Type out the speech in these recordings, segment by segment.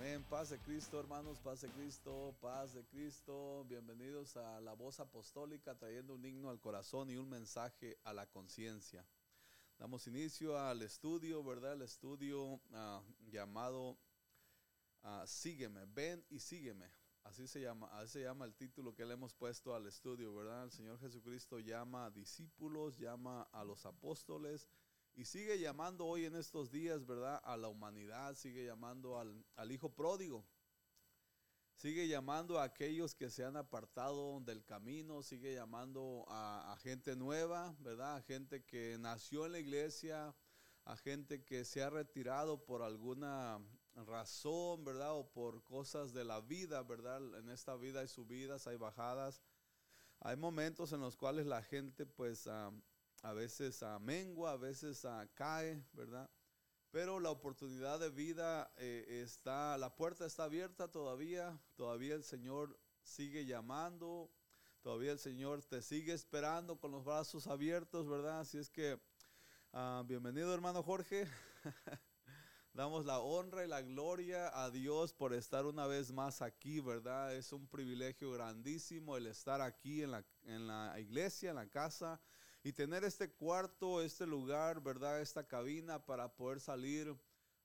Amén. Paz de Cristo, hermanos, paz de Cristo, paz de Cristo. Bienvenidos a la voz apostólica trayendo un himno al corazón y un mensaje a la conciencia. Damos inicio al estudio, ¿verdad? El estudio ah, llamado ah, Sígueme, ven y sígueme. Así se llama, así se llama el título que le hemos puesto al estudio, ¿verdad? El Señor Jesucristo llama a discípulos, llama a los apóstoles y sigue llamando hoy en estos días, ¿verdad? A la humanidad, sigue llamando al, Hijo pródigo. Sigue llamando a aquellos que se han apartado del camino, sigue llamando a, a, gente nueva, ¿verdad? A gente que nació en la iglesia, a gente que se ha retirado por alguna razón, ¿verdad? O por cosas de la vida, ¿verdad? En esta vida hay subidas, hay bajadas. Hay momentos en los cuales la gente pues ah, a veces a mengua, a veces a cae, ¿verdad? Pero la oportunidad de vida eh, está, la puerta está abierta todavía, todavía el Señor sigue llamando, todavía el Señor te sigue esperando con los brazos abiertos, ¿verdad? Así es que, ah, bienvenido hermano Jorge. Damos la honra y la gloria a Dios por estar una vez más aquí, ¿verdad? Es un privilegio grandísimo el estar aquí en la, en la iglesia, en la casa y tener este cuarto, este lugar, ¿verdad? Esta cabina para poder salir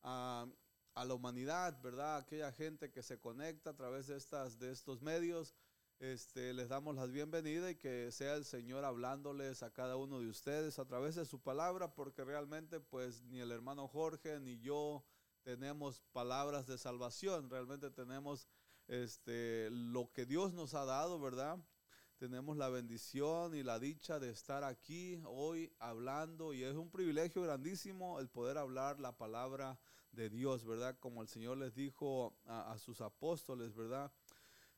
a, la humanidad, ¿verdad? Aquella gente que se conecta a través de, estas, de estos medios. Este, les damos las bienvenidas y que sea el Señor hablándoles a cada uno de ustedes a través de su palabra, porque realmente pues ni el hermano Jorge ni yo tenemos palabras de salvación, realmente tenemos este, lo que Dios nos ha dado, ¿verdad? Tenemos la bendición y la dicha de estar aquí hoy hablando y es un privilegio grandísimo el poder hablar la palabra de Dios, ¿verdad? Como el Señor les dijo a, sus apóstoles, ¿verdad?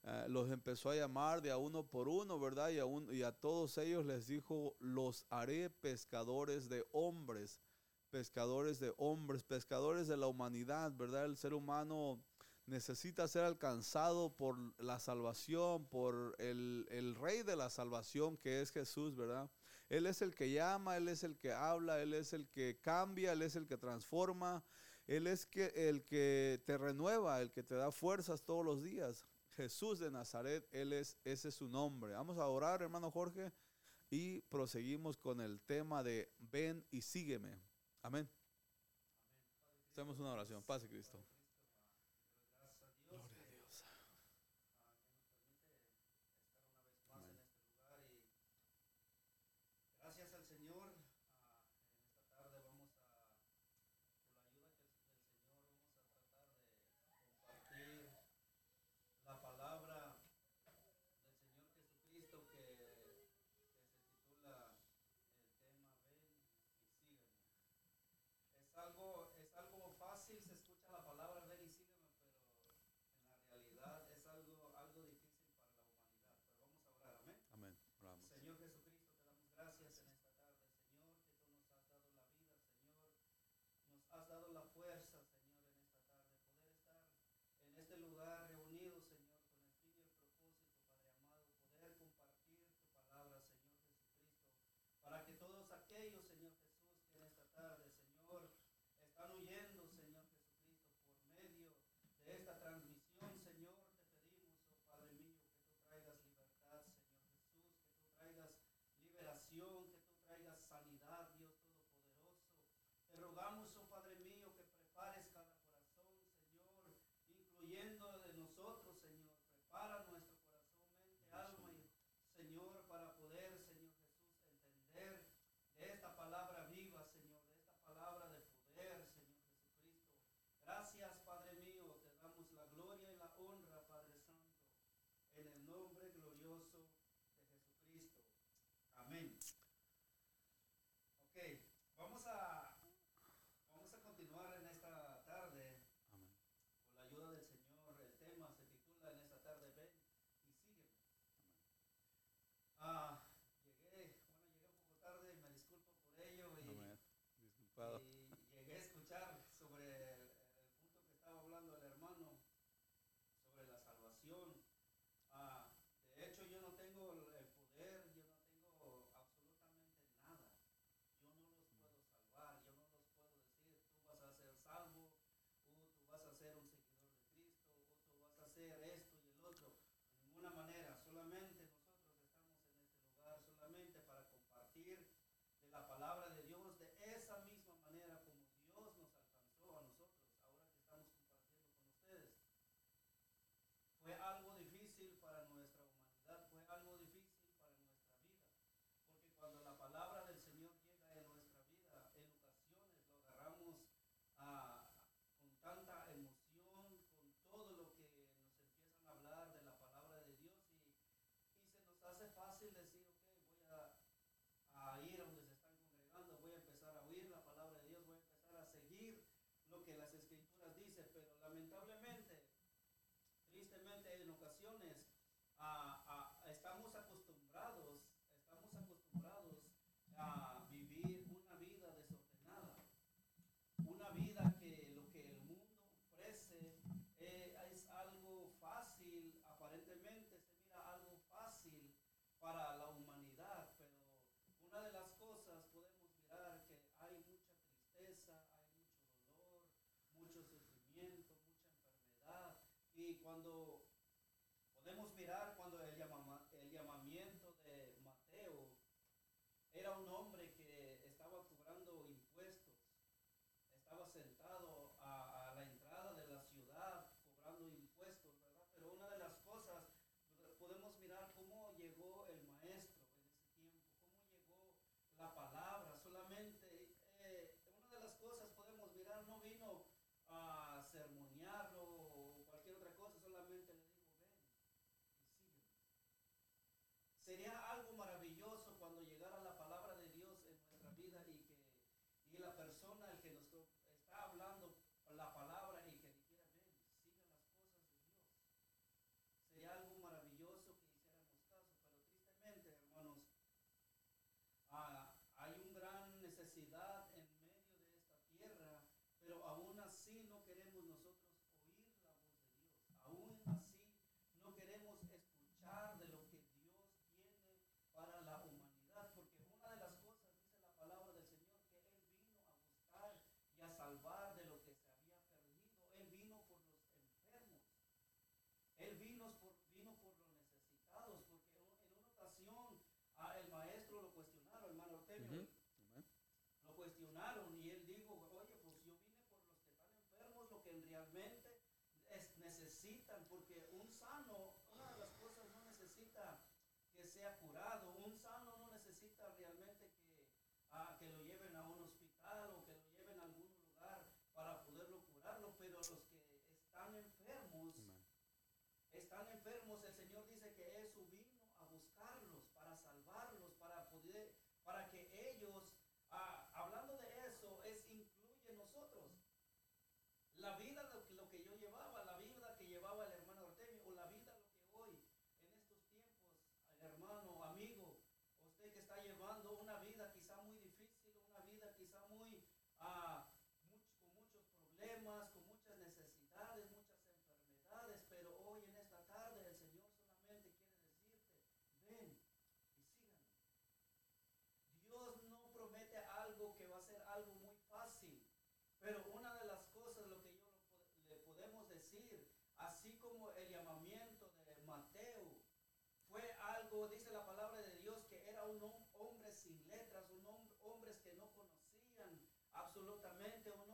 Eh, los empezó a llamar de a uno por uno, ¿verdad? Y a, y a todos ellos les dijo, los haré pescadores de hombres, pescadores de hombres, pescadores de la humanidad, ¿verdad? El ser humano necesita ser alcanzado por la salvación, por el, rey de la salvación que es Jesús, ¿verdad? Él es el que llama, Él es el que habla, Él es el que cambia, Él es el que transforma, Él es que, el que te renueva, el que te da fuerzas todos los días. Jesús de Nazaret, Él es, ese es su nombre. Vamos a orar, hermano Jorge, y proseguimos con el tema de ven y sígueme. Amén. Hacemos una oración. Pase Cristo. sin letras, un hom hombres que no conocían absolutamente un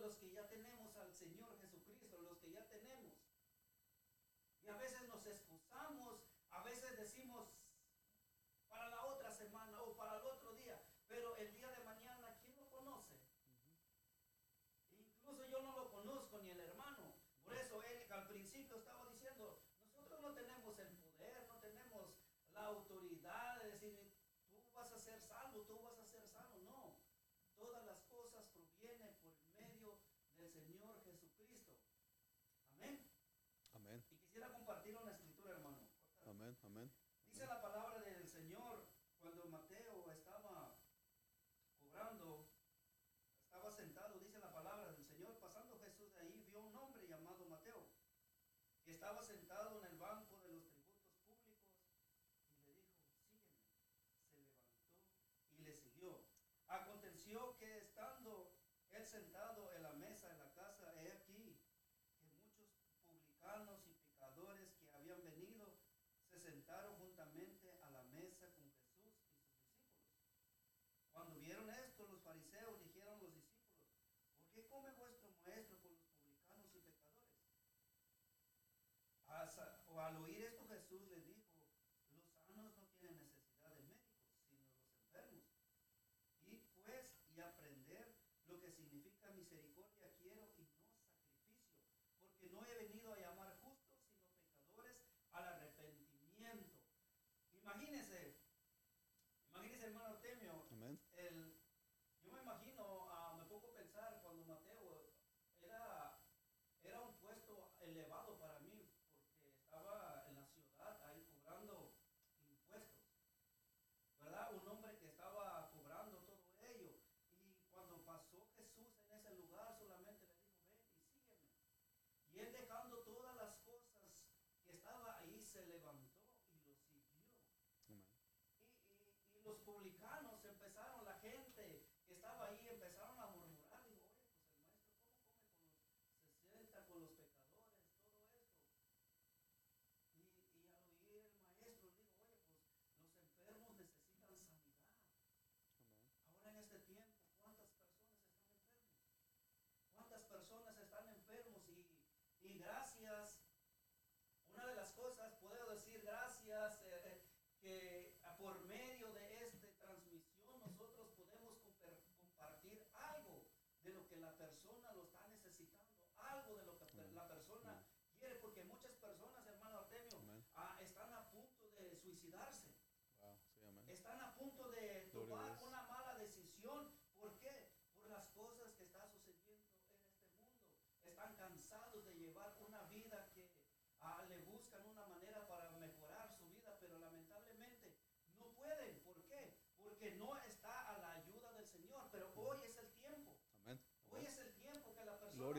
los que ya tenemos al Señor Jesucristo, los que ya tenemos. Y a veces nos escondemos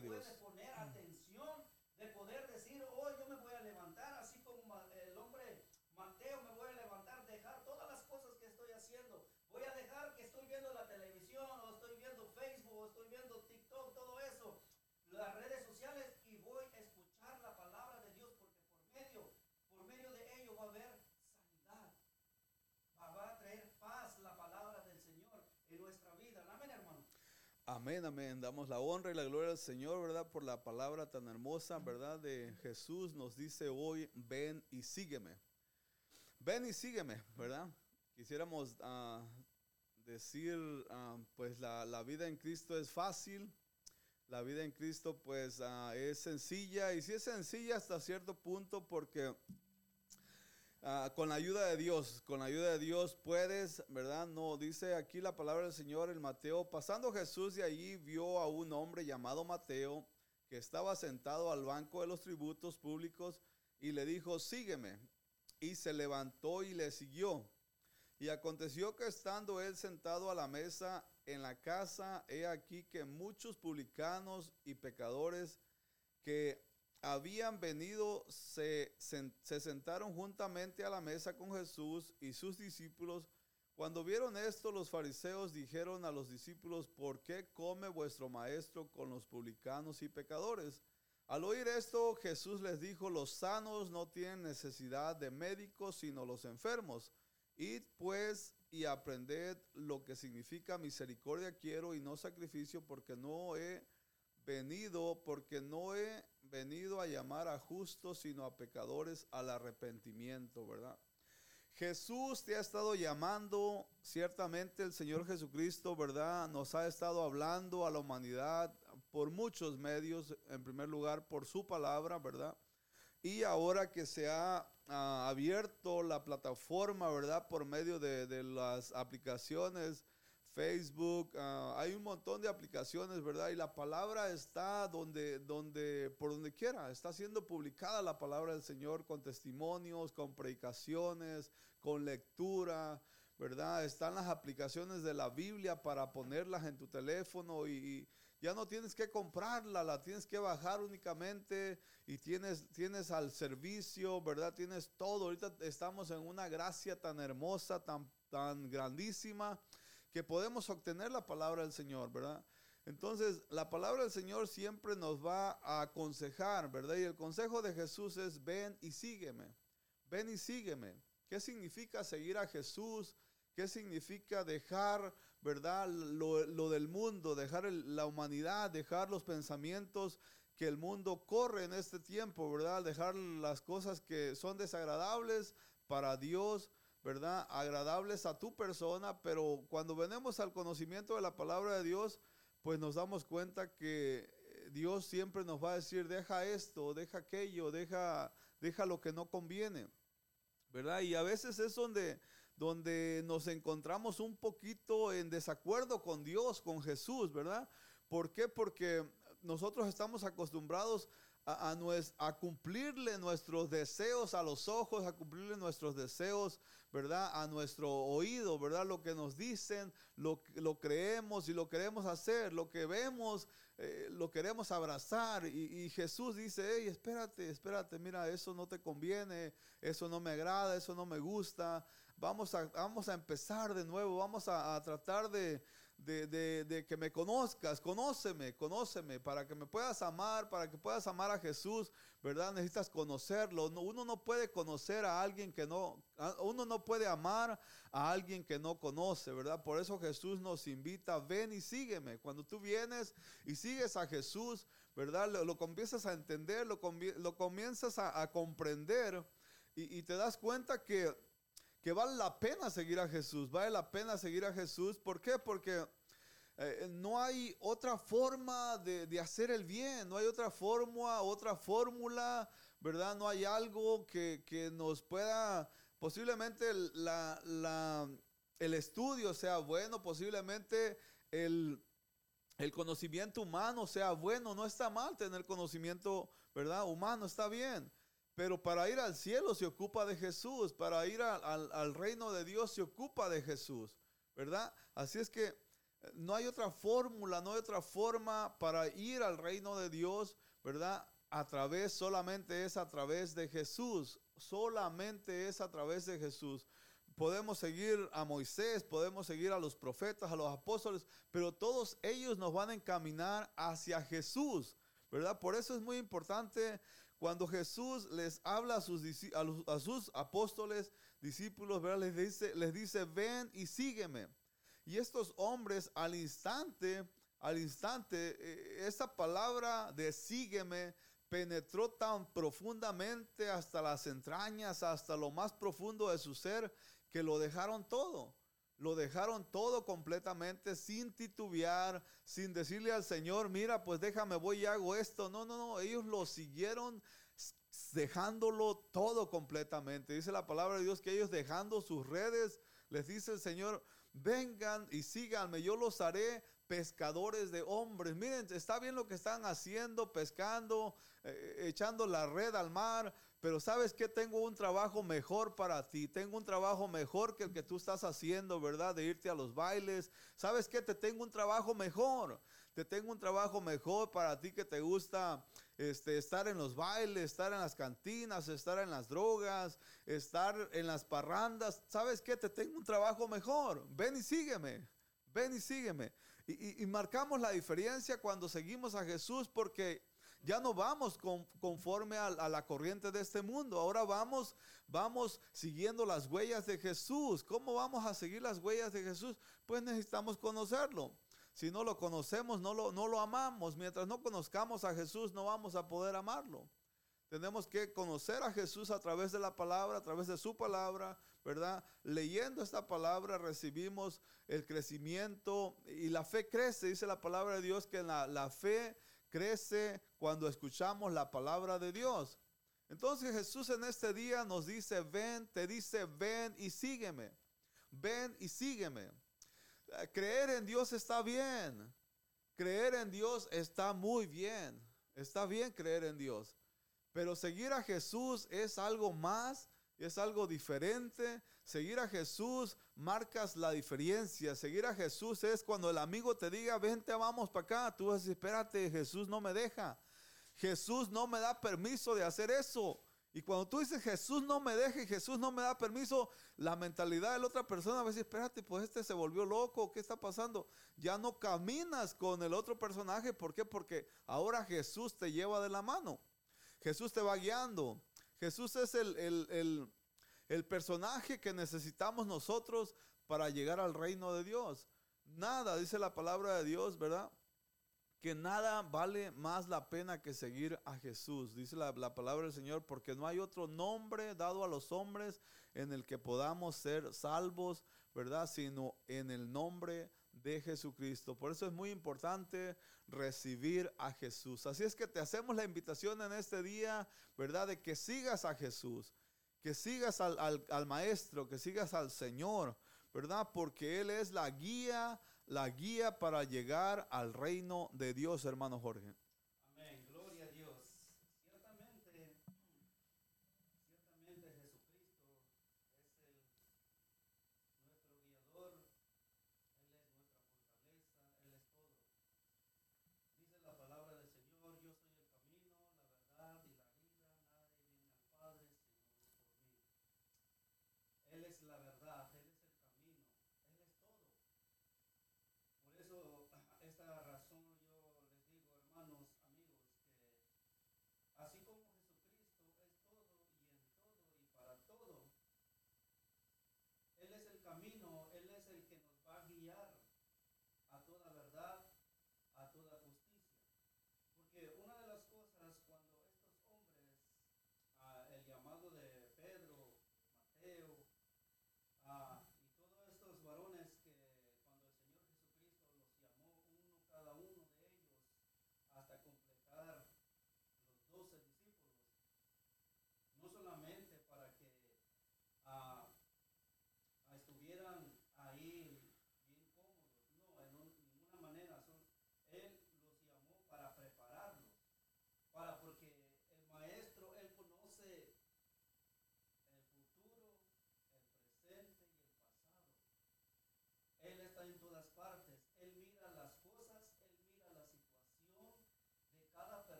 Gloria. poner atención, de poder decir, hoy yo me voy a levantar, así como ma- el hombre Mateo, me voy a levantar, dejar todas las cosas que estoy haciendo. Voy a dejar que estoy viendo la televisión, o estoy viendo Facebook, o estoy viendo TikTok, todo eso, las redes sociales, y voy a escuchar la palabra de Dios, porque por medio, por medio de ello va a haber sanidad. Va, va a traer paz la palabra del Señor en nuestra vida. Amén, hermano. Amén, amén. Damos la honra y la gloria al Señor, ¿verdad? Por la palabra tan hermosa, ¿verdad? De Jesús nos dice hoy, ven y sígueme. Ven y sígueme, ¿verdad? Quisiéramos ah, decir, ah, pues la, la vida en Cristo es fácil. La vida en Cristo, pues, ah, es sencilla. Y sí es sencilla hasta cierto punto porque Ah, con la ayuda de Dios, con la ayuda de Dios puedes, ¿verdad? No, dice aquí la palabra del Señor en Mateo. Pasando Jesús de allí vio a un hombre llamado Mateo que estaba sentado al banco de los tributos públicos y le dijo, sígueme. Y se levantó y le siguió. Y aconteció que estando él sentado a la mesa en la casa, he aquí que muchos publicanos y pecadores que habían venido se, se sentaron juntamente a la mesa con Jesús y sus discípulos. Cuando vieron esto, los fariseos dijeron a los discípulos, ¿por qué come vuestro maestro con los publicanos y pecadores? Al oír esto, Jesús les dijo, los sanos no tienen necesidad de médicos, sino los enfermos. Id pues y aprended lo que significa misericordia quiero y no sacrificio, porque no he venido, porque no he venido a llamar a justos, sino a pecadores al arrepentimiento, ¿verdad? Jesús te ha estado llamando, ciertamente el Señor Jesucristo, ¿verdad? Nos ha estado hablando a la humanidad por muchos medios, en primer lugar por su palabra, ¿verdad? Y ahora que se ha ah, abierto la plataforma, ¿verdad? Por medio de, de las aplicaciones, Facebook, ah, hay un montón de aplicaciones, ¿verdad? Y la palabra está donde, donde, por donde quiera, está siendo publicada la palabra del Señor con testimonios, con predicaciones, con lectura, ¿verdad? Están las aplicaciones de la Biblia para ponerlas en tu teléfono y, ya no tienes que comprarla, la tienes que bajar únicamente y tienes, tienes al servicio, ¿verdad? Tienes todo. Ahorita estamos en una gracia tan hermosa, tan, tan grandísima, que podemos obtener la palabra del Señor, ¿verdad? Entonces, la palabra del Señor siempre nos va a aconsejar, ¿verdad? Y el consejo de Jesús es, ven y sígueme, ven y sígueme. ¿Qué significa seguir a Jesús? ¿Qué significa dejar, verdad, lo, del mundo, dejar la humanidad, dejar los pensamientos que el mundo corre en este tiempo, verdad? Dejar las cosas que son desagradables para Dios, verdad, agradables a tu persona, pero cuando venimos al conocimiento de la palabra de Dios, pues nos damos cuenta que Dios siempre nos va a decir, deja esto, deja aquello, deja, deja lo que no conviene, ¿verdad? Y a veces es donde donde nos encontramos un poquito en desacuerdo con Dios, con Jesús, ¿verdad? ¿Por qué? Porque nosotros estamos acostumbrados a, a, cumplirle nuestros deseos a los ojos, a cumplirle nuestros deseos, ¿verdad? A nuestro oído, ¿verdad? Lo que nos dicen, lo, lo creemos y lo queremos hacer, lo que vemos, eh, lo queremos abrazar. Y, Jesús dice, hey, espérate, espérate, mira, eso no te conviene, eso no me agrada, eso no me gusta vamos a, vamos a empezar de nuevo, vamos a, tratar de, de, que me conozcas, conóceme, conóceme, para que me puedas amar, para que puedas amar a Jesús, ¿verdad? Necesitas conocerlo. uno no puede conocer a alguien que no, uno no puede amar a alguien que no conoce, ¿verdad? Por eso Jesús nos invita, ven y sígueme. Cuando tú vienes y sigues a Jesús, ¿verdad? Lo, comienzas a entender, lo, lo comienzas a, comprender y te das cuenta que que vale la pena seguir a Jesús, vale la pena seguir a Jesús. ¿Por qué? Porque eh, no hay otra forma de, hacer el bien, no hay otra forma, otra fórmula, ¿verdad? No hay algo que, nos pueda, posiblemente la, el estudio sea bueno, posiblemente el, el conocimiento humano sea bueno, no está mal tener conocimiento, ¿verdad? Humano, está bien. Pero para ir al cielo se ocupa de Jesús, para ir al, reino de Dios se ocupa de Jesús, ¿verdad? Así es que eh, no hay otra fórmula, no hay otra forma para ir al reino de Dios, ¿verdad? A través, solamente es a través de Jesús, solamente es a través de Jesús. Podemos seguir a Moisés, podemos seguir a los profetas, a los apóstoles, pero todos ellos nos van a encaminar hacia Jesús, ¿verdad? Por eso es muy importante cuando Jesús les habla a sus, a sus apóstoles, discípulos, Les, dice, les dice, ven y sígueme. Y estos hombres al instante, al instante, eh, esa palabra de sígueme penetró tan profundamente hasta las entrañas, hasta lo más profundo de su ser, que lo dejaron todo. Lo dejaron todo completamente sin titubear, sin decirle al Señor, mira, pues déjame, voy y hago esto. No, no, no, ellos lo siguieron dejándolo todo completamente. Dice la palabra de Dios que ellos dejando sus redes, les dice el Señor, vengan y síganme, yo los haré pescadores de hombres. Miren, está bien lo que están haciendo, pescando, eh, echando la red al mar, pero sabes que tengo un trabajo mejor para ti, tengo un trabajo mejor que el que tú estás haciendo, ¿verdad? De irte a los bailes. ¿Sabes que te tengo un trabajo mejor? Te tengo un trabajo mejor para ti que te gusta este, estar en los bailes, estar en las cantinas, estar en las drogas, estar en las parrandas. ¿Sabes qué? Te tengo un trabajo mejor. Ven y sígueme. Ven y sígueme. Y, marcamos la diferencia cuando seguimos a Jesús porque ya no vamos conforme a, la corriente de este mundo. Ahora vamos, vamos siguiendo las huellas de Jesús. ¿Cómo vamos a seguir las huellas de Jesús? Pues necesitamos conocerlo. Si no lo conocemos, no lo, no lo amamos. Mientras no conozcamos a Jesús, no vamos a poder amarlo. Tenemos que conocer a Jesús a través de la palabra, a través de su palabra, ¿verdad? Leyendo esta palabra recibimos el crecimiento y la fe crece. Dice la palabra de Dios que la, la fe crece cuando escuchamos la palabra de Dios. Entonces Jesús en este día nos dice, ven, te dice, ven y sígueme. Ven y sígueme. Creer en Dios está bien. Creer en Dios está muy bien. Está bien creer en Dios. Pero seguir a Jesús es algo más, es algo diferente. Seguir a Jesús marcas la diferencia. Seguir a Jesús es cuando el amigo te diga, vente, vamos para acá. Tú decir, espérate, Jesús no me deja. Jesús no me da permiso de hacer eso. Y cuando tú dices Jesús no me deja y Jesús no me da permiso, la mentalidad de la otra persona va a decir, espérate, pues este se volvió loco, ¿qué está pasando? Ya no caminas con el otro personaje, ¿por qué? Porque ahora Jesús te lleva de la mano. Jesús te va guiando. Jesús es el, el, el personaje que necesitamos nosotros para llegar al reino de Dios. Nada, dice la palabra de Dios, ¿verdad? que nada vale más la pena que seguir a Jesús, dice la, palabra del Señor, porque no hay otro nombre dado a los hombres en el que podamos ser salvos, ¿verdad? Sino en el nombre de Jesucristo. Por eso es muy importante recibir a Jesús. Así es que te hacemos la invitación en este día, ¿verdad? De que sigas a Jesús, que sigas al, al Maestro, que sigas al Señor, ¿verdad? Porque Él es la guía la guía para llegar al reino de Dios, hermano Jorge.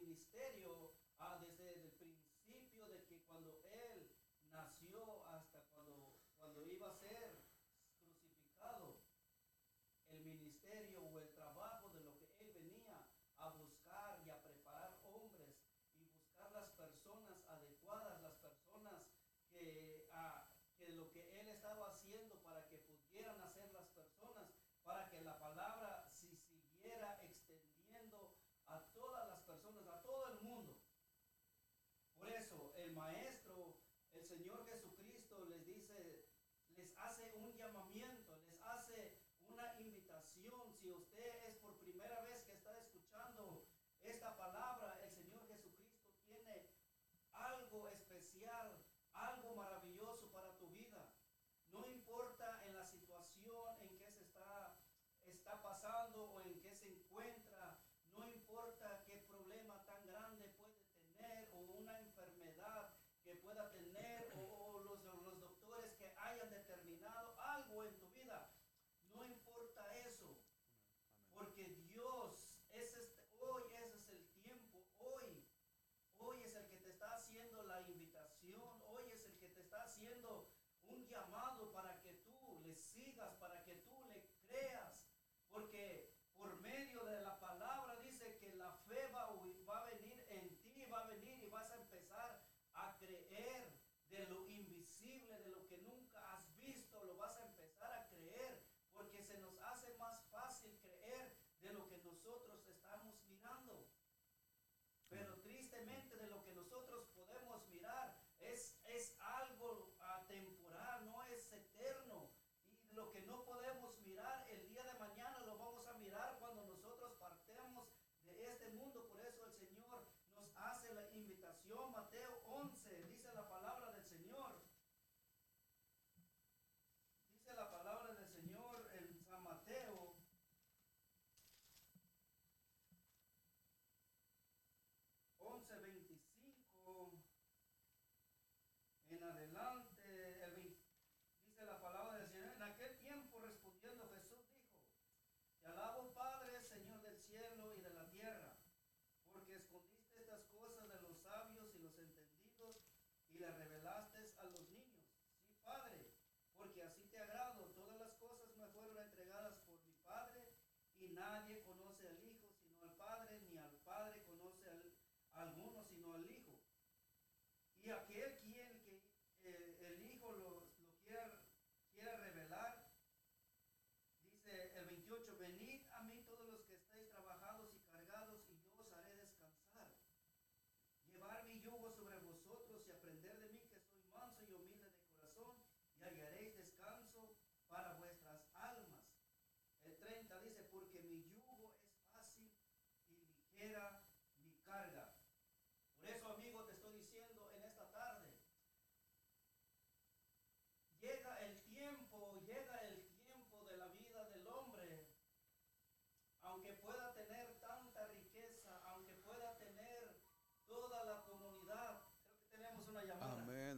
Ministerio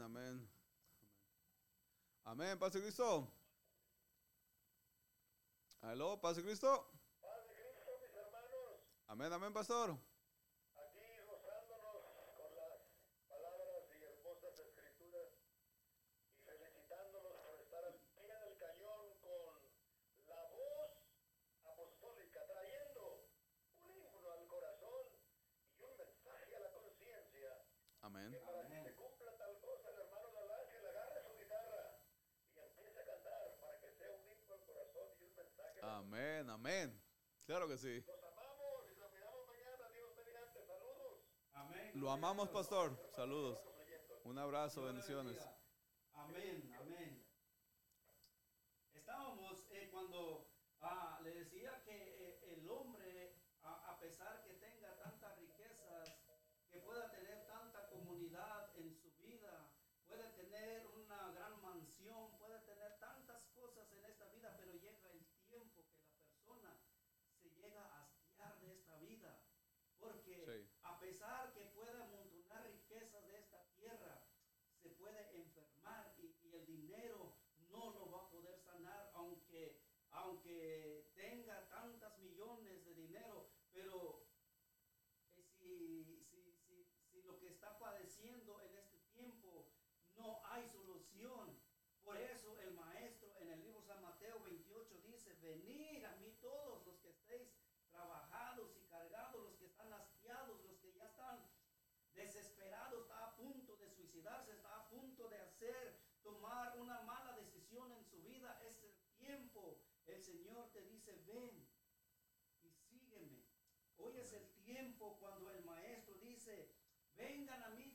amén. Amén, Pase Cristo. Aló, Pase Cristo. Pase Cristo, mis hermanos. Amén, amén, pastor. Amén, amén. Claro que sí. Lo amamos, pastor. Saludos. Un abrazo, bendiciones. Amén, amén. Estábamos eh, cuando ah, le decía venid a mí todos los que estéis trabajados y cargados, los que están hastiados, los que ya están desesperados, está a punto de suicidarse, está a punto de hacer, tomar una mala decisión en su vida. Es el tiempo. El Señor te dice, ven y sígueme. Hoy es el tiempo cuando el Maestro dice, vengan a mí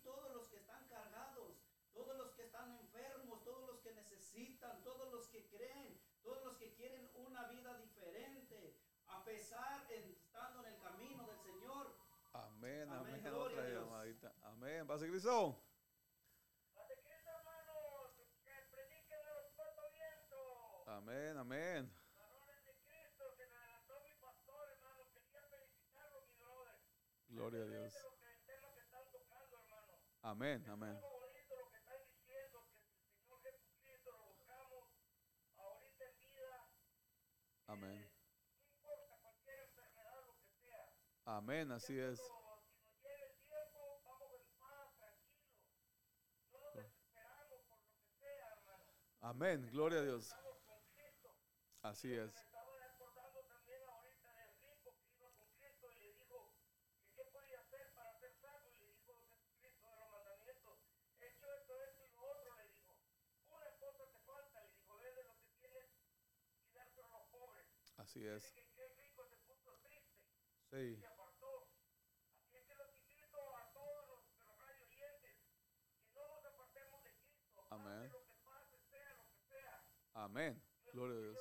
a pesar estando en el camino del Señor. Amén, amén, amén. Amén, pase Pase Cristo, que los. Amén, amén. Gloria a Dios. Amén, amén. Amén, así es. Amén, gloria a Dios. Así es. Así es. Sí. Amén. Pase lo que pase, sea lo que sea. Amén. Gloria a Dios.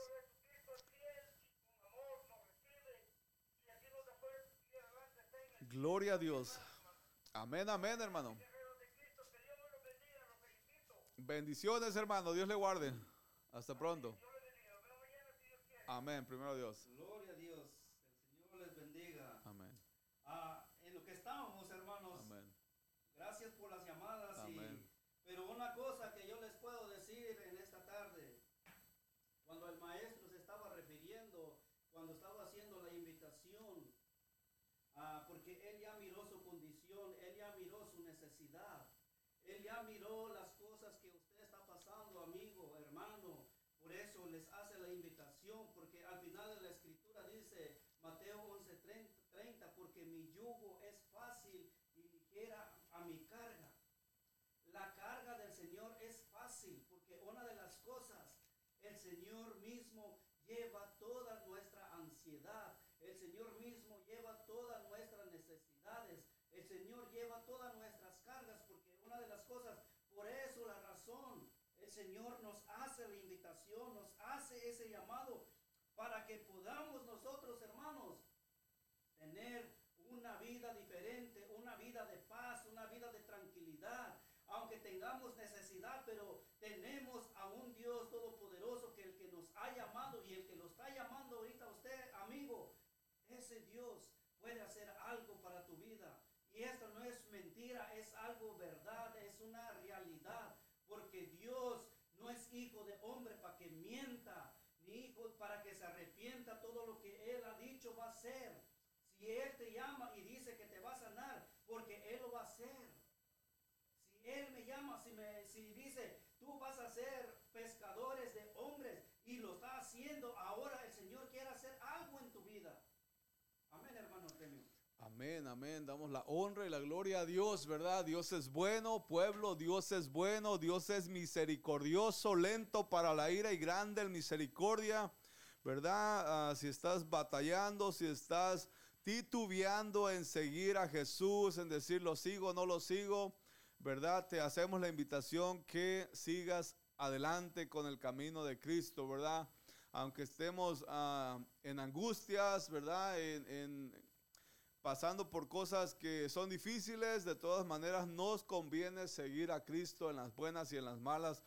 Gloria a Dios. Amén, amén, hermano. Dios. Bendiciones, hermano. Dios le guarde. Hasta pronto. Dios les bendiga. Nos vemos mañana si Dios quiere. Amén. Primero Dios. Gloria a Dios. El Señor les bendiga. Amén. Ah, en lo que estábamos, hermanos, Amén. gracias por las llamadas. y- pero una cosa que yo les puedo decir en esta tarde, cuando el maestro se estaba refiriendo, cuando estaba haciendo la invitación, ah, porque él ya miró su condición, él ya miró su necesidad, él ya miró las cosas que usted está pasando, amigo, hermano. Por eso les hace la invitación, porque al final de la escritura dice, Mateo 11, 30, porque mi yugo es fácil y ligera a mi carga. La carga del Señor es fácil, porque una de las cosas, el Señor mismo lleva toda nuestra ansiedad, el Señor mismo lleva todas nuestras necesidades, el Señor lleva todas nuestras cargas, porque una de las cosas, por eso la razón, el Señor nos la invitación, nos hace ese llamado, para que podamos nosotros, hermanos, tener una vida diferente, una vida de paz, una vida de tranquilidad, aunque tengamos necesidad, pero tenemos a un Dios todopoderoso que el que nos ha llamado y el que lo está llamando ahorita a usted, amigo, ese Dios puede hacer algo para tu vida. Y esto no es mentira, es algo verdad, es una realidad, porque Dios no es hijo de hombre para que mienta, ni hijo para que se arrepienta todo lo que Él ha dicho va a ser. Si Él te llama y dice que te va a sanar, porque Él lo va a hacer. Si Él me llama, si, me, si dice, tú vas a ser pescadores de hombres y lo está haciendo, ahora el Señor quiere hacer algo en tu vida. Amén, hermano Artemio. Amén, amén. Damos la honra y la gloria a Dios, ¿verdad? Dios es bueno, pueblo, Dios es bueno, Dios es misericordioso, lento para la ira y grande en misericordia, ¿verdad? Ah, si estás batallando, si estás titubeando en seguir a Jesús, en decir lo sigo no lo sigo, ¿verdad? Te hacemos la invitación que sigas adelante con el camino de Cristo, ¿verdad? Aunque estemos ah, en angustias, ¿verdad? En- pasando por cosas que son difíciles, de todas maneras nos conviene seguir a Cristo en las buenas y en las malas,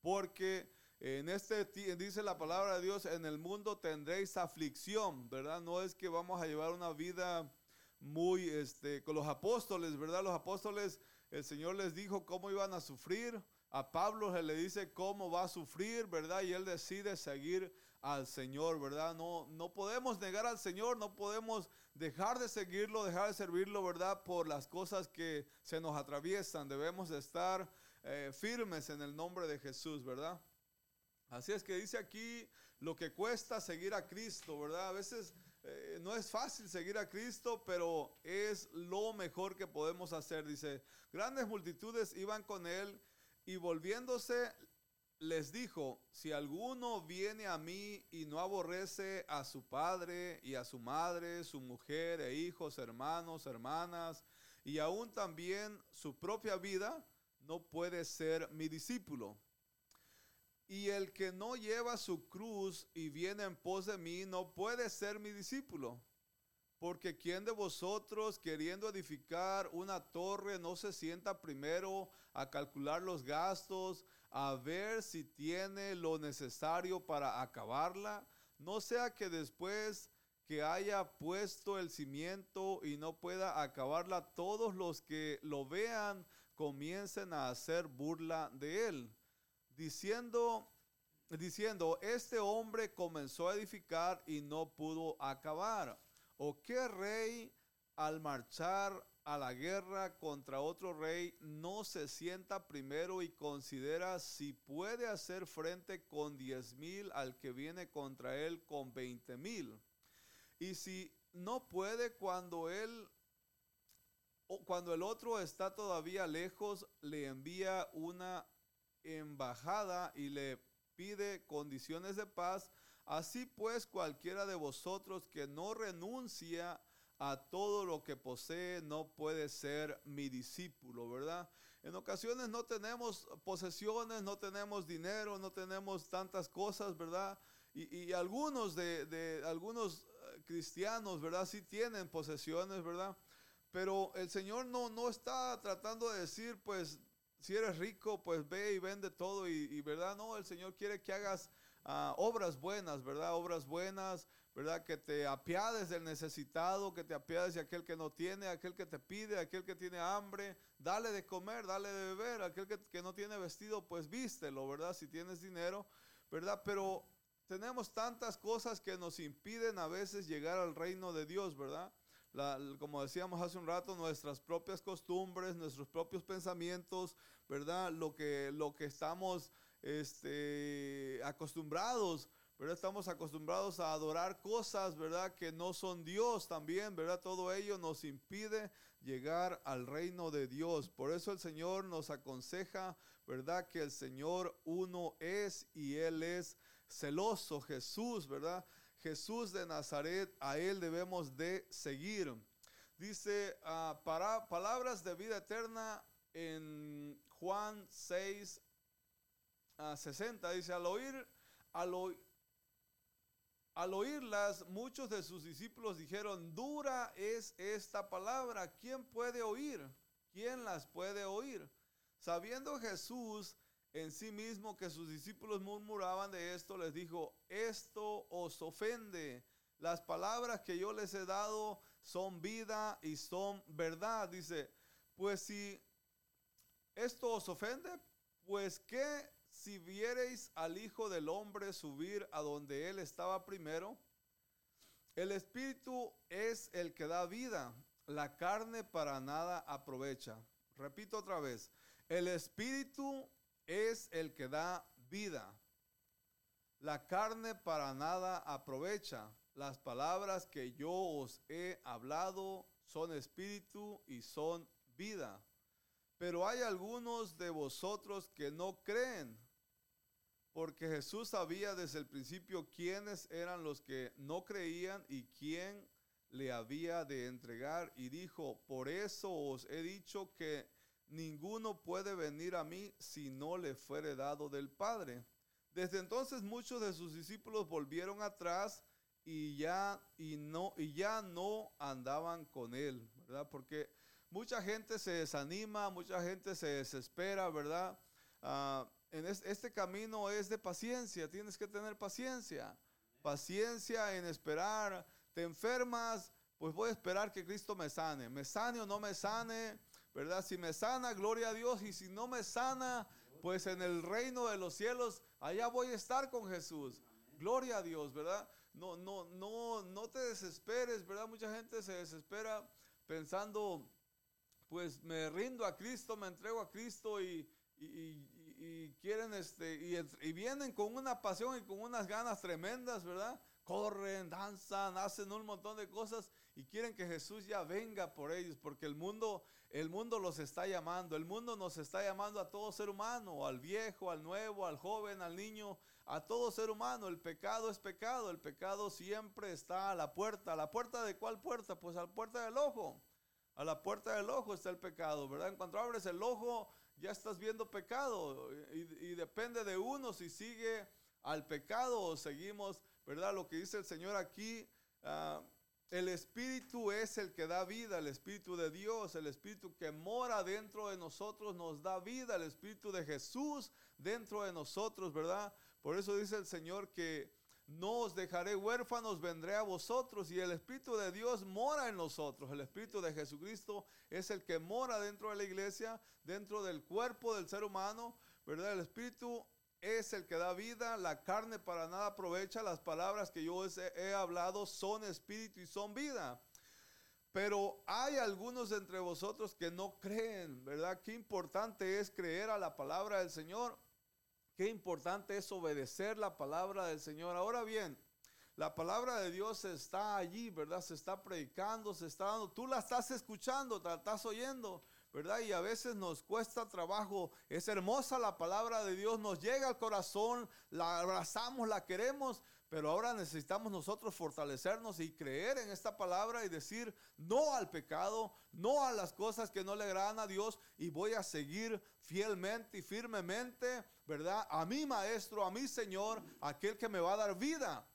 porque en este dice la palabra de Dios, en el mundo tendréis aflicción, ¿verdad? No es que vamos a llevar una vida muy este con los apóstoles, ¿verdad? Los apóstoles el Señor les dijo cómo iban a sufrir. A Pablo se le dice cómo va a sufrir, ¿verdad? Y él decide seguir al Señor, ¿verdad? No, no podemos negar al Señor, no podemos dejar de seguirlo, dejar de servirlo, ¿verdad? Por las cosas que se nos atraviesan. Debemos de estar eh, firmes en el nombre de Jesús, ¿verdad? Así es que dice aquí lo que cuesta seguir a Cristo, ¿verdad? A veces eh, no es fácil seguir a Cristo, pero es lo mejor que podemos hacer. Dice, grandes multitudes iban con él y volviéndose les dijo, si alguno viene a mí y no aborrece a su padre y a su madre, su mujer e hijos, hermanos, hermanas, y aún también su propia vida, no puede ser mi discípulo. Y el que no lleva su cruz y viene en pos de mí, no puede ser mi discípulo. Porque quien de vosotros queriendo edificar una torre no se sienta primero a calcular los gastos, a ver si tiene lo necesario para acabarla, no sea que después que haya puesto el cimiento y no pueda acabarla, todos los que lo vean comiencen a hacer burla de él, diciendo diciendo, este hombre comenzó a edificar y no pudo acabar. ¿O qué rey al marchar a la guerra contra otro rey, no se sienta primero y considera si puede hacer frente con diez mil al que viene contra él con veinte mil. Y si no puede cuando él o cuando el otro está todavía lejos, le envía una embajada y le pide condiciones de paz. Así pues, cualquiera de vosotros que no renuncia a todo lo que posee no puede ser mi discípulo, ¿verdad? En ocasiones no tenemos posesiones, no tenemos dinero, no tenemos tantas cosas, ¿verdad? Y, algunos de, algunos eh, cristianos, ¿verdad? Sí tienen posesiones, ¿verdad? Pero el Señor no, no está tratando de decir, pues, si eres rico, pues ve y vende todo y, ¿verdad? No, el Señor quiere que hagas ah, obras buenas, ¿verdad? Obras buenas, ¿verdad? Que te apiades del necesitado, que te apiades de aquel que no tiene, aquel que te pide, aquel que tiene hambre, dale de comer, dale de beber, aquel que, que no tiene vestido, pues vístelo, ¿verdad? Si tienes dinero, ¿verdad? Pero tenemos tantas cosas que nos impiden a veces llegar al reino de Dios, ¿verdad? como decíamos hace un rato, nuestras propias costumbres, nuestros propios pensamientos, ¿verdad? Lo que, lo que estamos este, acostumbrados, ¿verdad? Estamos acostumbrados a adorar cosas, ¿verdad? Que no son Dios también, ¿verdad? Todo ello nos impide llegar al reino de Dios. Por eso el Señor nos aconseja, ¿verdad? Que el Señor uno es y Él es celoso, Jesús, ¿verdad? Jesús de Nazaret, a Él debemos de seguir. Dice, ah, para, palabras de vida eterna en Juan 6, 60, dice, al oír, al, al oírlas, muchos de sus discípulos dijeron, dura es esta palabra, ¿quién puede oír? ¿Quién las puede oír? Sabiendo Jesús en sí mismo que sus discípulos murmuraban de esto, les dijo, esto os ofende. Las palabras que yo les he dado son vida y son verdad. Dice, pues si esto os ofende, pues que si viereis al Hijo del Hombre subir a donde él estaba primero, el Espíritu es el que da vida, la carne para nada aprovecha. Repito otra vez, el Espíritu es el que da vida. La carne para nada aprovecha. Las palabras que yo os he hablado son espíritu y son vida. Pero hay algunos de vosotros que no creen, porque Jesús sabía desde el principio quiénes eran los que no creían y quién le había de entregar. Y dijo, por eso os he dicho que ninguno puede venir a mí si no le fuere dado del Padre. Desde entonces muchos de sus discípulos volvieron atrás y ya, y no, y ya no andaban con él, ¿verdad? Porque mucha gente se desanima, mucha gente se desespera, ¿verdad? Ah, en este camino es de paciencia, tienes que tener paciencia, paciencia en esperar. Te enfermas, pues voy a esperar que Cristo me sane. Me sane o no me sane, ¿verdad? Si me sana, gloria a Dios. Y si no me sana, pues en el reino de los cielos, allá voy a estar con Jesús. Gloria a Dios, ¿verdad? No, no, no, no te desesperes, ¿verdad? Mucha gente se desespera pensando, pues me rindo a Cristo, me entrego a Cristo y, y, quieren, este, y, vienen con una pasión y con unas ganas tremendas, ¿verdad? Corren, danzan, hacen un montón de cosas y quieren que Jesús ya venga por ellos, porque el mundo, el mundo los está llamando, el mundo nos está llamando a todo ser humano, al viejo, al nuevo, al joven, al niño, a todo ser humano. El pecado es pecado, el pecado siempre está a la puerta. ¿A la puerta de cuál puerta? Pues a la puerta del ojo. A la puerta del ojo está el pecado, ¿verdad? En cuanto abres el ojo, ya estás viendo pecado y, depende de uno si sigue al pecado o seguimos, ¿verdad? Lo que dice el Señor aquí, ah, el Espíritu es el que da vida, el Espíritu de Dios, el Espíritu que mora dentro de nosotros nos da vida, el Espíritu de Jesús dentro de nosotros, ¿verdad? Por eso dice el Señor que no os dejaré huérfanos, vendré a vosotros. Y el Espíritu de Dios mora en nosotros. El Espíritu de Jesucristo es el que mora dentro de la iglesia, dentro del cuerpo del ser humano, ¿verdad? El Espíritu es el que da vida, la carne para nada aprovecha. Las palabras que yo he hablado son espíritu y son vida. Pero hay algunos entre vosotros que no creen, ¿verdad? Qué importante es creer a la palabra del Señor. Qué importante es obedecer la palabra del Señor. Ahora bien, la palabra de Dios está allí, ¿verdad? Se está predicando, se está dando. Tú la estás escuchando, la estás oyendo, ¿verdad? Y a veces nos cuesta trabajo. Es hermosa la palabra de Dios, nos llega al corazón, la abrazamos, la queremos, pero ahora necesitamos nosotros fortalecernos y creer en esta palabra y decir no al pecado, no a las cosas que no le agradan a Dios y voy a seguir fielmente y firmemente, ¿verdad? A mi maestro, a mi Señor, aquel que me va a dar vida.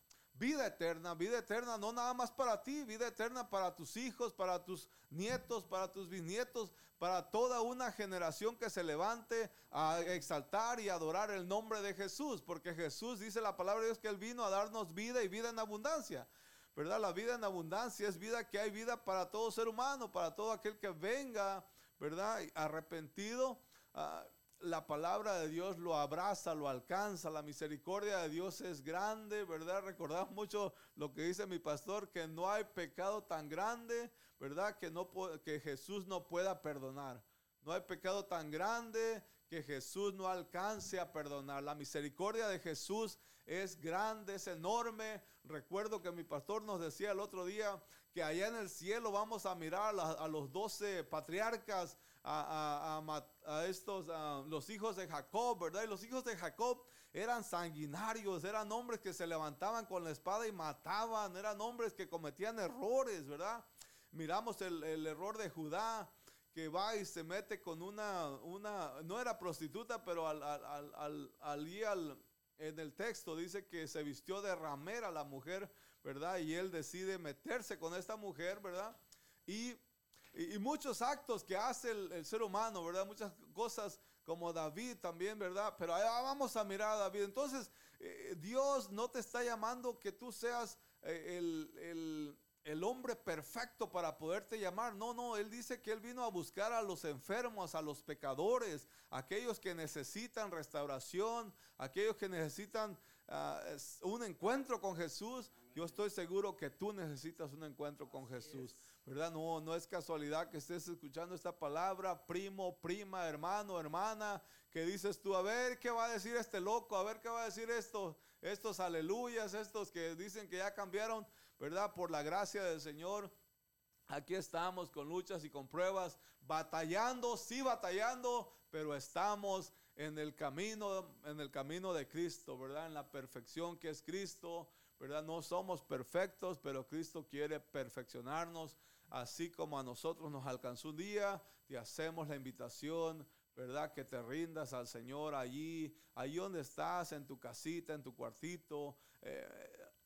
Vida eterna, vida eterna, no nada más para ti, vida eterna para tus hijos, para tus nietos, para tus bisnietos, para toda una generación que se levante a exaltar y adorar el nombre de Jesús, porque Jesús dice la palabra de Dios que Él vino a darnos vida y vida en abundancia. ¿Verdad? La vida en abundancia es vida que hay vida para todo ser humano, para todo aquel que venga, ¿verdad? Arrepentido. Ah, la palabra de Dios lo abraza, lo alcanza, la misericordia de Dios es grande, ¿verdad? Recordamos mucho lo que dice mi pastor, que no hay pecado tan grande, ¿verdad? Que, no, que Jesús no pueda perdonar. No hay pecado tan grande que Jesús no alcance a perdonar. La misericordia de Jesús es grande, es enorme. Recuerdo que mi pastor nos decía el otro día que allá en el cielo vamos a mirar a, los doce patriarcas a, estos, los hijos de Jacob, ¿verdad? Y los hijos de Jacob eran sanguinarios, eran hombres que se levantaban con la espada y mataban, eran hombres que cometían errores, ¿verdad? Miramos el, error de Judá, que va y se mete con una, una no era prostituta, pero al, al, al, al, en el texto dice que se vistió de ramera la mujer, ¿verdad? Y él decide meterse con esta mujer, ¿verdad? Y y, muchos actos que hace el, ser humano, ¿verdad? Muchas cosas como David también, ¿verdad? Pero vamos a mirar a David. Entonces, eh, Dios no te está llamando que tú seas eh, el, el, hombre perfecto para poderte llamar. No, no, Él dice que Él vino a buscar a los enfermos, a los pecadores, aquellos que necesitan restauración, aquellos que necesitan ah, un encuentro con Jesús. Yo estoy seguro que tú necesitas un encuentro con Jesús. ¿verdad? No, no es casualidad que estés escuchando esta palabra, primo, prima, hermano, hermana, que dices tú, a ver qué va a decir este loco, a ver qué va a decir esto, estos aleluyas, estos que dicen que ya cambiaron, ¿verdad? Por la gracia del Señor. Aquí estamos con luchas y con pruebas, batallando, sí batallando, pero estamos en el camino, en el camino de Cristo, ¿verdad? En la perfección que es Cristo, ¿verdad? No somos perfectos, pero Cristo quiere perfeccionarnos así como a nosotros nos alcanzó un día, te hacemos la invitación, ¿verdad? Que te rindas al Señor allí, allí donde estás, en tu casita, en tu cuartito. Eh,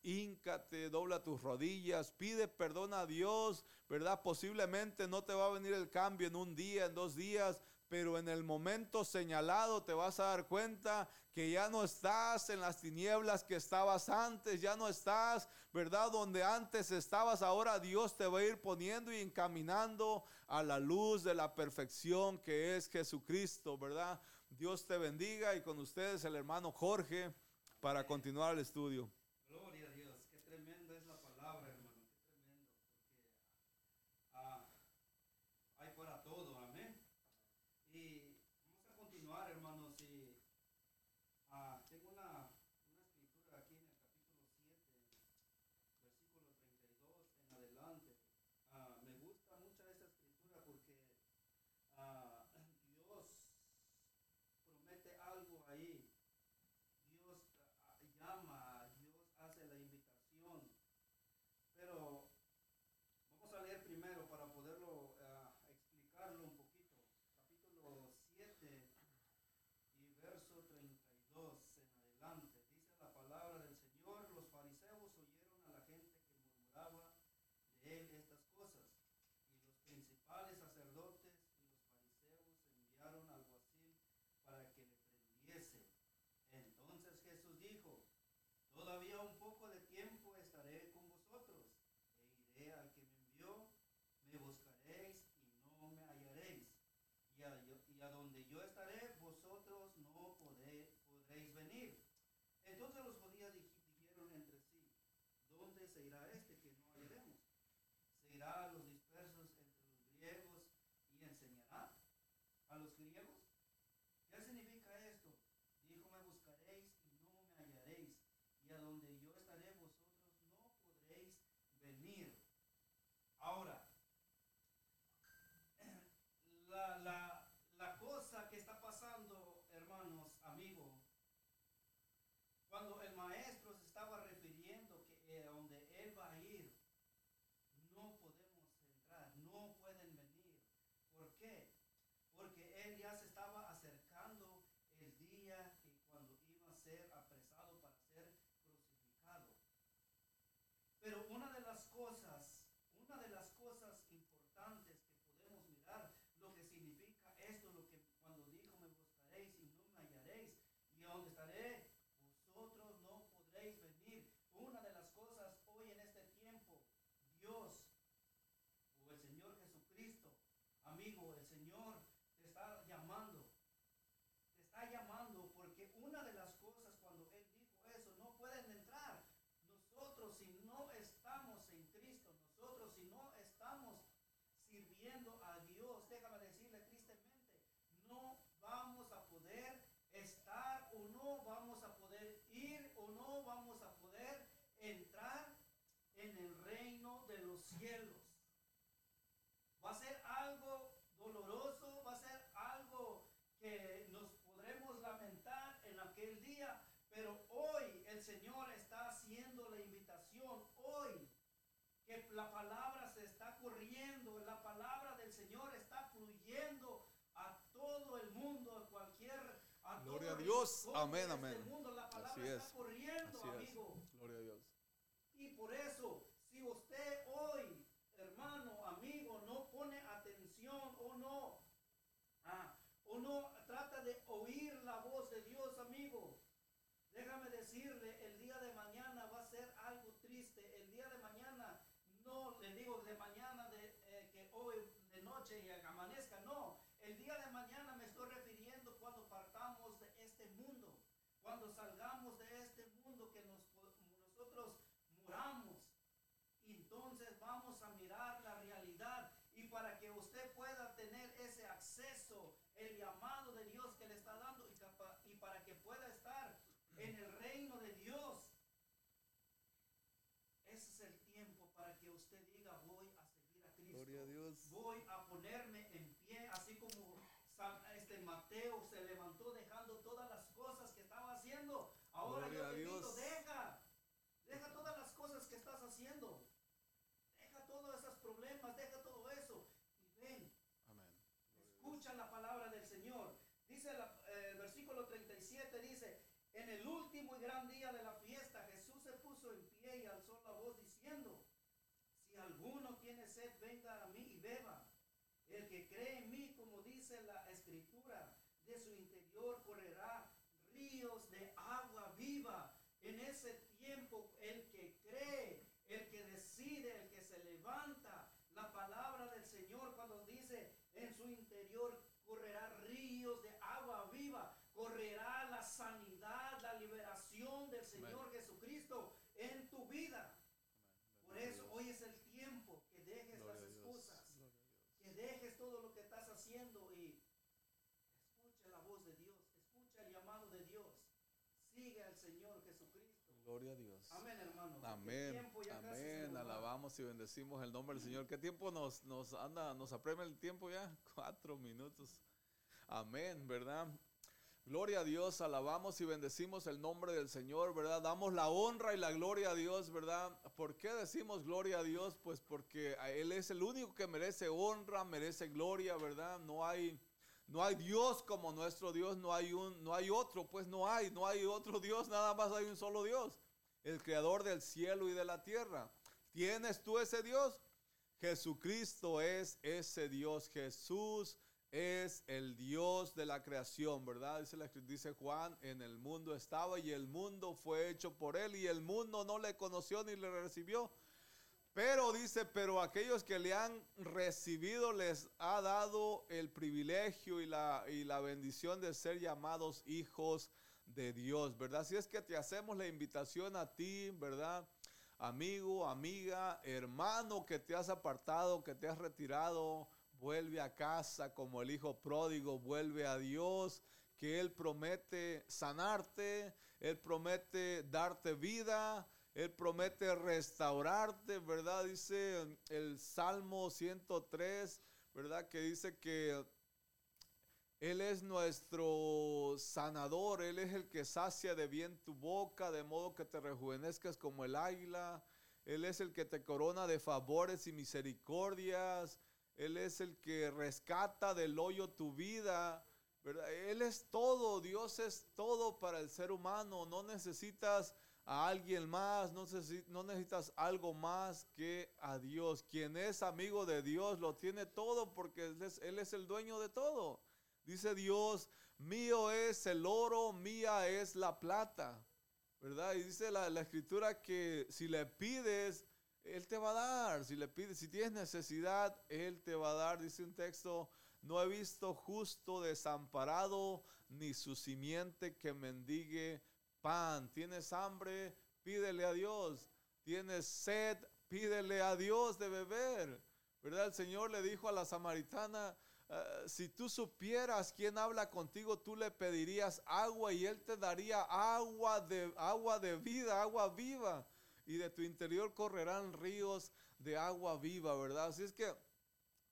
híncate, dobla tus rodillas, pide perdón a Dios, ¿verdad? Posiblemente no te va a venir el cambio en un día, en dos días, pero en el momento señalado te vas a dar cuenta que ya no estás en las tinieblas que estabas antes, ya no estás, ¿verdad? Donde antes estabas, ahora Dios te va a ir poniendo y encaminando a la luz de la perfección que es Jesucristo, ¿verdad? Dios te bendiga y con ustedes el hermano Jorge para continuar el estudio. Se irá este cielos. Va a ser algo doloroso, va a ser algo que nos podremos lamentar en aquel día, pero hoy el Señor está haciendo la invitación, hoy que la palabra se está corriendo, la palabra del Señor está fluyendo a todo el mundo, a cualquier... A Gloria todo a Dios. Amén, este amén. mundo, la palabra Así está es. corriendo, Así es. amigo. Gloria a Dios. Y por eso, decirle, voy a ponerme en pie, así como San- este Mateo se levantó dejando todas las cosas que estaba haciendo. Ahora Gloria yo te digo, Dios. deja, deja todas las cosas que estás haciendo. Deja todos esos problemas, deja todo eso y ven, Amén. escucha la palabra del Señor. Dice la- eh, el versículo 37, dice, en el último y gran día de la fiesta, Jesús se puso en pie y alzó la voz diciendo, si alguno tiene sed, venga a mí y beba. El que cree en mí, como dice la escritura, de su interior correrá ríos de agua viva. En ese tiempo, el que cree, el que decide, el que se levanta, la palabra del Señor cuando dice, en su interior correrá ríos de agua viva, correrá la sanidad, la liberación del Señor Jesucristo en tu vida. Por eso hoy es el tiempo que dejes Gloria las a Dios. excusas, Gloria a Dios. que dejes todo lo que estás haciendo y escucha la voz de Dios, escucha el llamado de Dios, sigue al Señor Jesucristo. Gloria a Dios. Amén, hermano. Amén, amén, alabamos y bendecimos el nombre del Señor. ¿Qué tiempo nos, nos anda, nos apremia el tiempo ya? Cuatro minutos. Amén, ¿verdad? Gloria a Dios, alabamos y bendecimos el nombre del Señor, ¿verdad? Damos la honra y la gloria a Dios, ¿verdad? ¿Por qué decimos gloria a Dios? Pues porque Él es el único que merece honra, merece gloria, ¿verdad? No hay, no hay Dios como nuestro Dios, no hay un, no hay otro, pues no hay, no hay otro Dios, nada más hay un solo Dios, el creador del cielo y de la tierra. ¿Tienes tú ese Dios? Jesucristo es ese Dios. Jesús es el Dios de la creación, ¿verdad? Dice, la- dice Juan, en el mundo estaba y el mundo fue hecho por él y el mundo no le conoció ni le recibió. Pero dice, pero aquellos que le han recibido les ha dado el privilegio y la, y la bendición de ser llamados hijos de Dios, ¿verdad? Si es que te hacemos la invitación a ti, ¿verdad? Amigo, amiga, hermano que te has apartado, que te has retirado, vuelve a casa como el hijo pródigo, vuelve a Dios, que Él promete sanarte, Él promete darte vida, Él promete restaurarte, ¿verdad? Dice el Salmo 103, ¿verdad? Que dice que Él es nuestro sanador, Él es el que sacia de bien tu boca, de modo que te rejuvenezcas como el águila. Él es el que te corona de favores y misericordias. Él es el que rescata del hoyo tu vida. ¿verdad? Él es todo, Dios es todo para el ser humano. No necesitas a alguien más, no, no necesitas algo más que a Dios. Quien es amigo de Dios lo tiene todo porque Él es, Él es el dueño de todo. Dice Dios, mío es el oro, mía es la plata. ¿Verdad? Y dice la, la escritura que si le pides, Él te va a dar. Si le pides, si tienes necesidad, Él te va a dar. Dice un texto, no he visto justo desamparado, ni su simiente que mendigue pan. ¿Tienes hambre? Pídele a Dios. ¿Tienes sed? Pídele a Dios de beber. ¿Verdad? El Señor le dijo a la samaritana, "Ah, si tú supieras quién habla contigo, tú le pedirías agua y Él te daría agua de, agua de vida, agua viva. y de tu interior correrán ríos de agua viva, ¿verdad? Así es que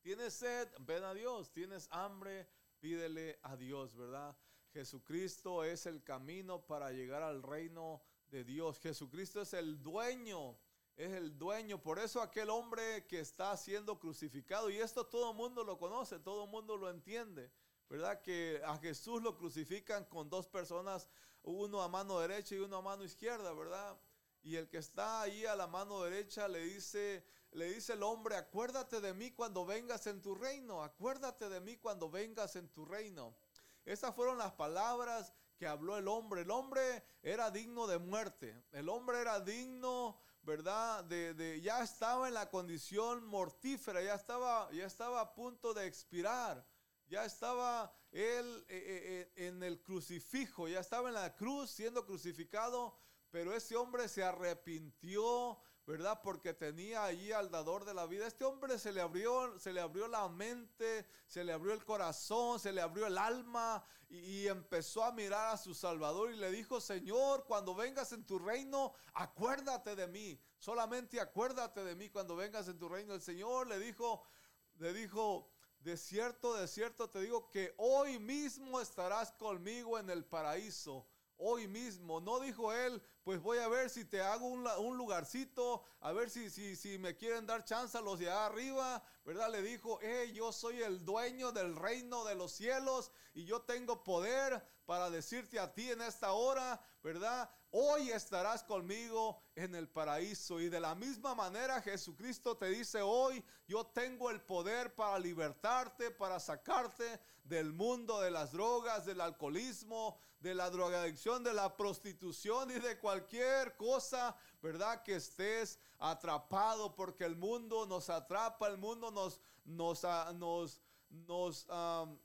tienes sed, ven a Dios, tienes hambre, pídele a Dios, ¿verdad? Jesucristo es el camino para llegar al reino de Dios. Jesucristo es el dueño, es el dueño. Por eso aquel hombre que está siendo crucificado, y esto todo el mundo lo conoce, todo el mundo lo entiende, ¿verdad? Que a Jesús lo crucifican con dos personas, uno a mano derecha y uno a mano izquierda, ¿verdad? Y el que está ahí a la mano derecha le dice, le dice el hombre, acuérdate de mí cuando vengas en tu reino, acuérdate de mí cuando vengas en tu reino. Esas fueron las palabras que habló el hombre. El hombre era digno de muerte. El hombre era digno, ¿verdad? De, ya estaba en la condición mortífera, ya estaba, ya estaba a punto de expirar. Ya estaba él eh, eh, eh, en el crucifijo, ya estaba en la cruz siendo crucificado, pero ese hombre se arrepintió, ¿verdad? Porque tenía allí al dador de la vida. Este hombre se le abrió, se le abrió la mente, se le abrió el corazón, se le abrió el alma y, y, empezó a mirar a su Salvador y le dijo, Señor, cuando vengas en tu reino, acuérdate de mí. Solamente acuérdate de mí cuando vengas en tu reino. El Señor le dijo, le dijo, de cierto, de cierto te digo que hoy mismo estarás conmigo en el paraíso hoy mismo. No dijo él, pues voy a ver si te hago un, lugarcito, a ver si, si, si, me quieren dar chance a los de arriba, ¿verdad? Le dijo, eh, yo soy el dueño del reino de los cielos y yo tengo poder para decirte a ti en esta hora, ¿verdad? Hoy estarás conmigo en el paraíso. Y de la misma manera Jesucristo te dice hoy, yo tengo el poder para libertarte, para sacarte del mundo de las drogas, del alcoholismo, de la drogadicción, de la prostitución y de cualquier cosa, ¿verdad? Que estés atrapado porque el mundo nos atrapa, el mundo nos, nos, ah, nos nos,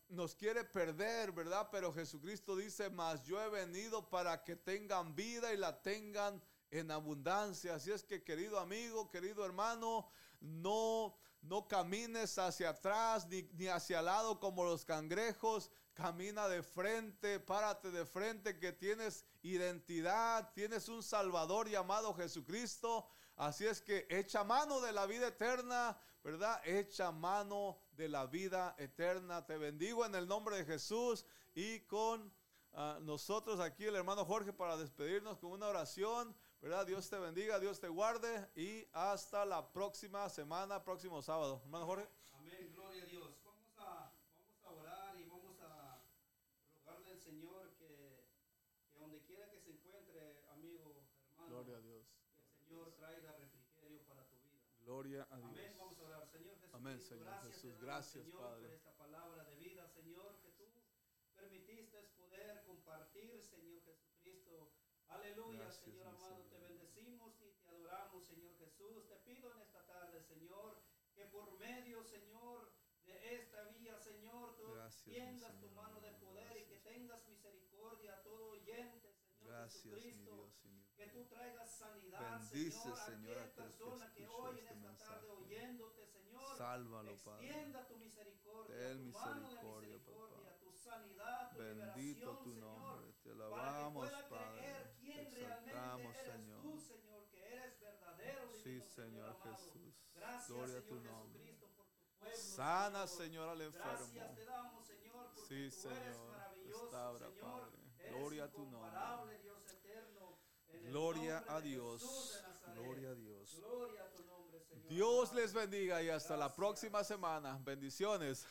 nos quiere perder, ¿verdad? Pero Jesucristo dice, mas yo he venido para que tengan vida y la tengan en abundancia. Así es que querido amigo, querido hermano, no, no camines hacia atrás ni, ni hacia el lado como los cangrejos. Camina de frente, párate de frente que tienes identidad, tienes un Salvador llamado Jesucristo. Así es que echa mano de la vida eterna, ¿verdad? Echa mano de la vida eterna. Te bendigo en el nombre de Jesús y con ah, nosotros aquí el hermano Jorge para despedirnos con una oración, ¿verdad? Dios te bendiga, Dios te guarde y hasta la próxima semana, próximo sábado. Hermano Jorge. Amén, gloria a Dios. Vamos a, vamos a orar y vamos a rogarle al Señor que, que donde quiera que se encuentre, amigo, hermano. Gloria a Dios. Señor traiga refrigerio para tu vida. Gloria a Dios. Amén. Vamos a orar. Señor Jesús. Amén, Señor gracias, Jesús. damos, Gracias, Señor, Padre. por esta palabra de vida, Señor, que tú permitiste poder compartir, Señor Jesucristo. Aleluya, Gracias, Señor amado, Señor. te bendecimos y te adoramos, Señor Jesús. Te pido en esta tarde, Señor, que por medio, Señor, de esta vía, Señor, tú Gracias, tiendas tu mano de poder y que gracias. tengas misericordia a todo oyente, Señor Gracias, Jesucristo. Dios mi Rey. Tú traigas sanidad, Bendice, Señor, a Señor, aquella aquel que persona que, hoy este en esta tarde oyéndote, Señor, Sálvalo, Padre. tu misericordia, Ten tu misericordia, misericordia, papá. tu sanidad, tu Bendito tu Señor, nombre. Te para que alabamos, pueda Padre. creer Te quién exaltamos, realmente eres Señor. tú, Señor, que eres verdadero, Sí, Señor. Jesús. Gracias, Gloria a tu Señor nombre. Jesucristo, por tu pueblo, Sana, Señor, al Gracias enfermo. te damos, Señor, porque Sí, tú eres Señor. maravilloso, Restaura, Señor. Padre. Eres Gloria a tu nombre. Dios Gloria a Dios. Gloria a Dios. Gloria a tu nombre, Señor. Dios les bendiga y hasta la próxima semana. Bendiciones.